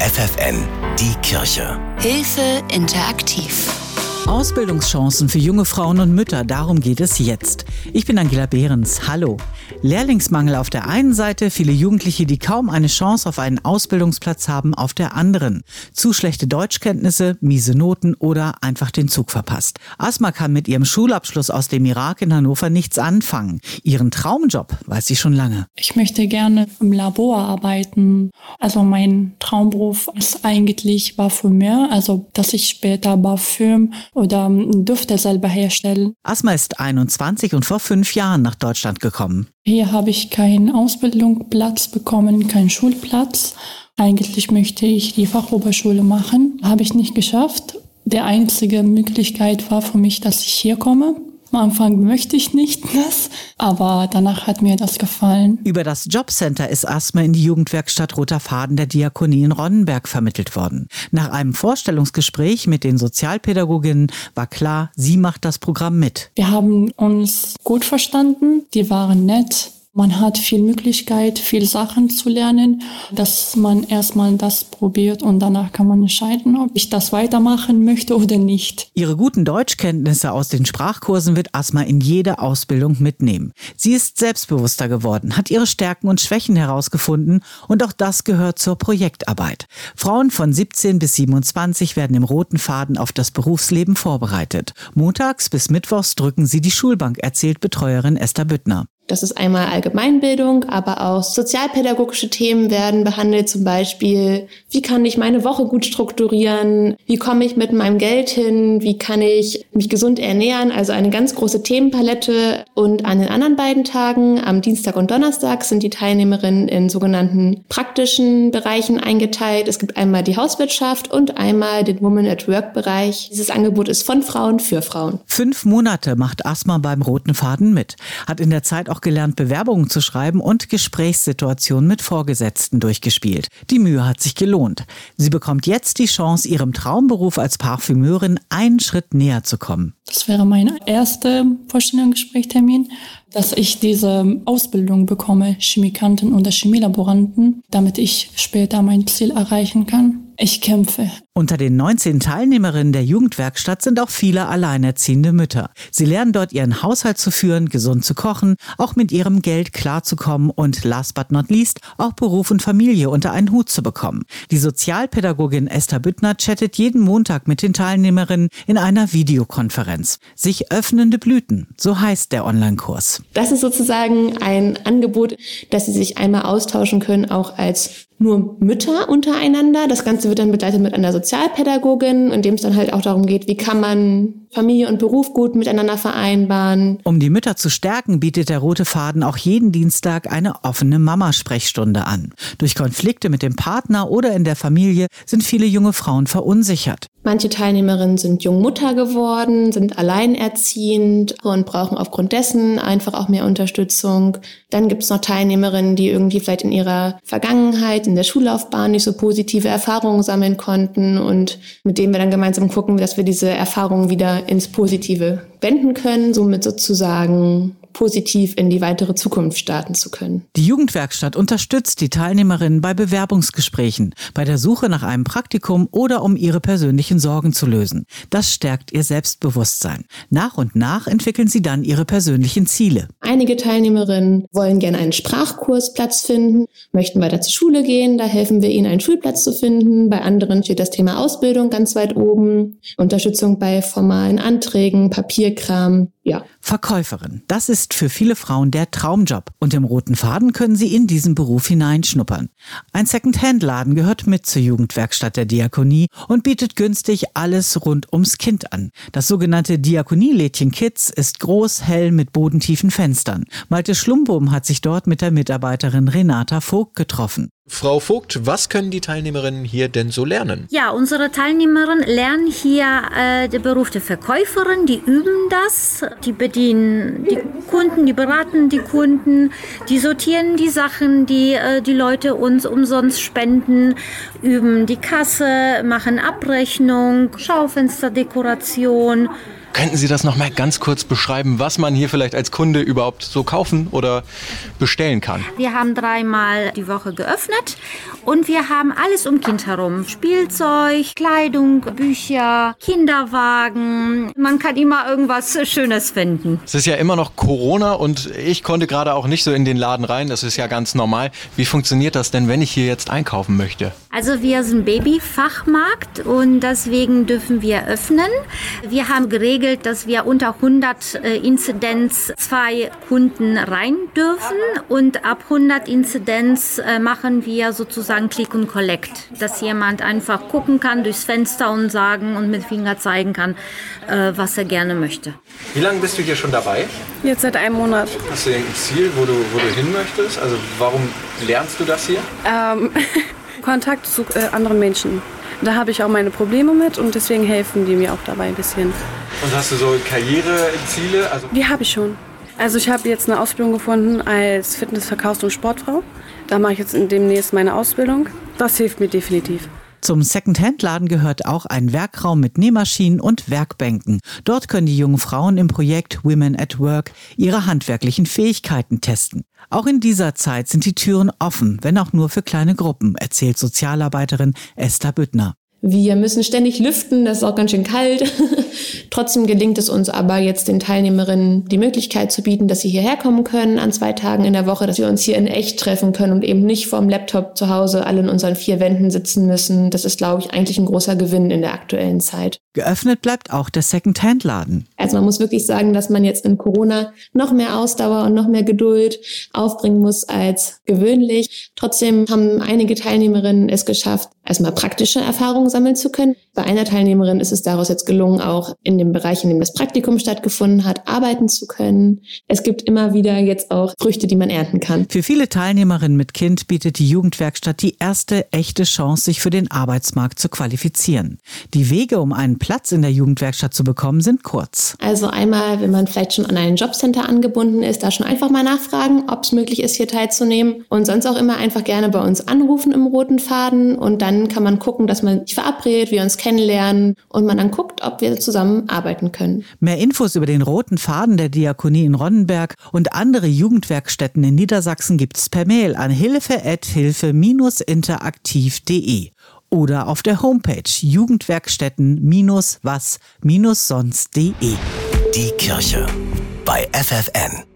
FFN, die Kirche. Hilfe interaktiv. Ausbildungschancen für junge Frauen und Mütter, darum geht es jetzt. Ich bin Angela Behrens. Hallo. Lehrlingsmangel auf der einen Seite, viele Jugendliche, die kaum eine Chance auf einen Ausbildungsplatz haben, auf der anderen. Zu schlechte Deutschkenntnisse, miese Noten oder einfach den Zug verpasst. Asma kann mit ihrem Schulabschluss aus dem Irak in Hannover nichts anfangen. Ihren Traumjob weiß sie schon lange. Ich möchte gerne im Labor arbeiten. Also mein Traumberuf ist eigentlich Parfümeur, also dass ich später Parfüm oder Düfte selber herstellen. Asma ist 21 und vor fünf Jahren nach Deutschland gekommen. Hier habe ich keinen Ausbildungsplatz bekommen, keinen Schulplatz. Eigentlich möchte ich die Fachoberschule machen, habe ich nicht geschafft. Die einzige Möglichkeit war für mich, dass ich hier komme. Am Anfang möchte ich nicht das, aber danach hat mir das gefallen. Über das Jobcenter ist Asma in die Jugendwerkstatt Roter Faden der Diakonie in Ronnenberg vermittelt worden. Nach einem Vorstellungsgespräch mit den Sozialpädagoginnen war klar, sie macht das Programm mit. Wir haben uns gut verstanden, die waren nett, man hat viel Möglichkeit, viel Sachen zu lernen, dass man erstmal das probiert und danach kann man entscheiden, ob ich das weitermachen möchte oder nicht. Ihre guten Deutschkenntnisse aus den Sprachkursen wird Asma in jede Ausbildung mitnehmen. Sie ist selbstbewusster geworden, hat ihre Stärken und Schwächen herausgefunden und auch das gehört zur Projektarbeit. Frauen von 17 bis 27 werden im roten Faden auf das Berufsleben vorbereitet. Montags bis Mittwochs drücken sie die Schulbank, erzählt Betreuerin Esther Büttner. Das ist einmal Allgemeinbildung, aber auch sozialpädagogische Themen werden behandelt, zum Beispiel, wie kann ich meine Woche gut strukturieren, wie komme ich mit meinem Geld hin, wie kann ich mich gesund ernähren, also eine ganz große Themenpalette. Und an den anderen beiden Tagen, am Dienstag und Donnerstag, sind die Teilnehmerinnen in sogenannten praktischen Bereichen eingeteilt. Es gibt einmal die Hauswirtschaft und einmal den Woman at Work Bereich. Dieses Angebot ist von Frauen für Frauen. Fünf Monate macht Asma beim Roten Faden mit, hat in der Zeit auch auch gelernt, Bewerbungen zu schreiben und Gesprächssituationen mit Vorgesetzten durchgespielt. Die Mühe hat sich gelohnt. Sie bekommt jetzt die Chance, ihrem Traumberuf als Parfümeurin einen Schritt näher zu kommen. Das wäre mein erster Vorstellungsgesprächtermin, dass ich diese Ausbildung bekomme, Chemikanten oder Chemielaboranten, damit ich später mein Ziel erreichen kann. Ich kämpfe. Unter den 19 Teilnehmerinnen der Jugendwerkstatt sind auch viele alleinerziehende Mütter. Sie lernen dort ihren Haushalt zu führen, gesund zu kochen, auch mit ihrem Geld klarzukommen und last but not least auch Beruf und Familie unter einen Hut zu bekommen. Die Sozialpädagogin Esther Büttner chattet jeden Montag mit den Teilnehmerinnen in einer Videokonferenz. Sich öffnende Blüten, so heißt der Online-Kurs. Das ist sozusagen ein Angebot, dass sie sich einmal austauschen können, auch als nur Mütter untereinander. Das Ganze wird dann begleitet mit einer Sozialpädagogin, in dem es dann halt auch darum geht, wie kann man Familie und Beruf gut miteinander vereinbaren. Um die Mütter zu stärken, bietet der Rote Faden auch jeden Dienstag eine offene Mamasprechstunde an. Durch Konflikte mit dem Partner oder in der Familie sind viele junge Frauen verunsichert. Manche Teilnehmerinnen sind jung Mutter geworden, sind alleinerziehend und brauchen aufgrund dessen einfach auch mehr Unterstützung. Dann gibt es noch Teilnehmerinnen, die irgendwie vielleicht in ihrer Vergangenheit, in der Schullaufbahn nicht so positive Erfahrungen sammeln konnten und mit denen wir dann gemeinsam gucken, dass wir diese Erfahrungen wieder ins Positive wenden können, somit sozusagen positiv in die weitere Zukunft starten zu können. Die Jugendwerkstatt unterstützt die Teilnehmerinnen bei Bewerbungsgesprächen, bei der Suche nach einem Praktikum oder um ihre persönlichen Sorgen zu lösen. Das stärkt ihr Selbstbewusstsein. Nach und nach entwickeln sie dann ihre persönlichen Ziele. Einige Teilnehmerinnen wollen gerne einen Sprachkursplatz finden, möchten weiter zur Schule gehen, da helfen wir ihnen, einen Schulplatz zu finden. Bei anderen steht das Thema Ausbildung ganz weit oben, Unterstützung bei formalen Anträgen, Papierkram, ja. Verkäuferin, das ist für viele Frauen der Traumjob und im roten Faden können sie in diesen Beruf hineinschnuppern. Ein Second-Hand-Laden gehört mit zur Jugendwerkstatt der Diakonie und bietet günstig alles rund ums Kind an. Das sogenannte Diakonielädchen Kids ist groß, hell mit bodentiefen Fenstern. Malte Schlumbum hat sich dort mit der Mitarbeiterin Renata Vogt getroffen. Frau Vogt, was können die Teilnehmerinnen hier denn so lernen? Ja, unsere Teilnehmerinnen lernen hier äh, den Beruf der Verkäuferin, die üben das, die bedienen die Kunden, die beraten die Kunden, die sortieren die Sachen, die äh, die Leute uns umsonst spenden, üben die Kasse, machen Abrechnung, Schaufensterdekoration, Könnten Sie das noch mal ganz kurz beschreiben, was man hier vielleicht als Kunde überhaupt so kaufen oder bestellen kann? Wir haben dreimal die Woche geöffnet und wir haben alles um Kind herum. Spielzeug, Kleidung, Bücher, Kinderwagen. Man kann immer irgendwas Schönes finden. Es ist ja immer noch Corona und ich konnte gerade auch nicht so in den Laden rein. Das ist ja ganz normal. Wie funktioniert das denn, wenn ich hier jetzt einkaufen möchte? Also wir sind Babyfachmarkt und deswegen dürfen wir öffnen. Wir haben geregelt, dass wir unter 100 äh, Inzidenz zwei Kunden rein dürfen und ab 100 Inzidenz äh, machen wir sozusagen Click und Collect, dass jemand einfach gucken kann durchs Fenster und sagen und mit Finger zeigen kann, äh, was er gerne möchte. Wie lange bist du hier schon dabei? Jetzt seit einem Monat. Hast du irgendein Ziel, wo du, wo du hin möchtest? Also warum lernst du das hier? Ähm, Kontakt zu äh, anderen Menschen. Da habe ich auch meine Probleme mit und deswegen helfen die mir auch dabei ein bisschen. Und hast du so Karriereziele? Also Die habe ich schon. Also ich habe jetzt eine Ausbildung gefunden als Fitness-, Verkaufs- und Sportfrau. Da mache ich jetzt demnächst meine Ausbildung. Das hilft mir definitiv. Zum Second-Hand-Laden gehört auch ein Werkraum mit Nähmaschinen und Werkbänken. Dort können die jungen Frauen im Projekt Women at Work ihre handwerklichen Fähigkeiten testen. Auch in dieser Zeit sind die Türen offen, wenn auch nur für kleine Gruppen, erzählt Sozialarbeiterin Esther Büttner. Wir müssen ständig lüften, das ist auch ganz schön kalt. Trotzdem gelingt es uns aber jetzt den Teilnehmerinnen die Möglichkeit zu bieten, dass sie hierher kommen können an zwei Tagen in der Woche, dass wir uns hier in echt treffen können und eben nicht vorm Laptop zu Hause alle in unseren vier Wänden sitzen müssen. Das ist, glaube ich, eigentlich ein großer Gewinn in der aktuellen Zeit. Geöffnet bleibt auch der Second-Hand-Laden. Also man muss wirklich sagen, dass man jetzt in Corona noch mehr Ausdauer und noch mehr Geduld aufbringen muss als gewöhnlich. Trotzdem haben einige Teilnehmerinnen es geschafft, erstmal praktische Erfahrungen sammeln zu können. Bei einer Teilnehmerin ist es daraus jetzt gelungen, auch in dem Bereich, in dem das Praktikum stattgefunden hat, arbeiten zu können. Es gibt immer wieder jetzt auch Früchte, die man ernten kann. Für viele Teilnehmerinnen mit Kind bietet die Jugendwerkstatt die erste echte Chance, sich für den Arbeitsmarkt zu qualifizieren. Die Wege, um einen Platz in der Jugendwerkstatt zu bekommen, sind kurz. Also einmal, wenn man vielleicht schon an ein Jobcenter angebunden ist, da schon einfach mal nachfragen, ob es möglich ist, hier teilzunehmen. Und sonst auch immer einfach gerne bei uns anrufen im roten Faden. Und dann kann man gucken, dass man sich verabredet, wir uns kennenlernen und man dann guckt, ob wir zusammen arbeiten können. Mehr Infos über den roten Faden der Diakonie in Ronnenberg und andere Jugendwerkstätten in Niedersachsen gibt's per Mail an hilfe-hilfe-interaktiv.de oder auf der Homepage jugendwerkstätten-was-sonst.de. Die Kirche bei FFN.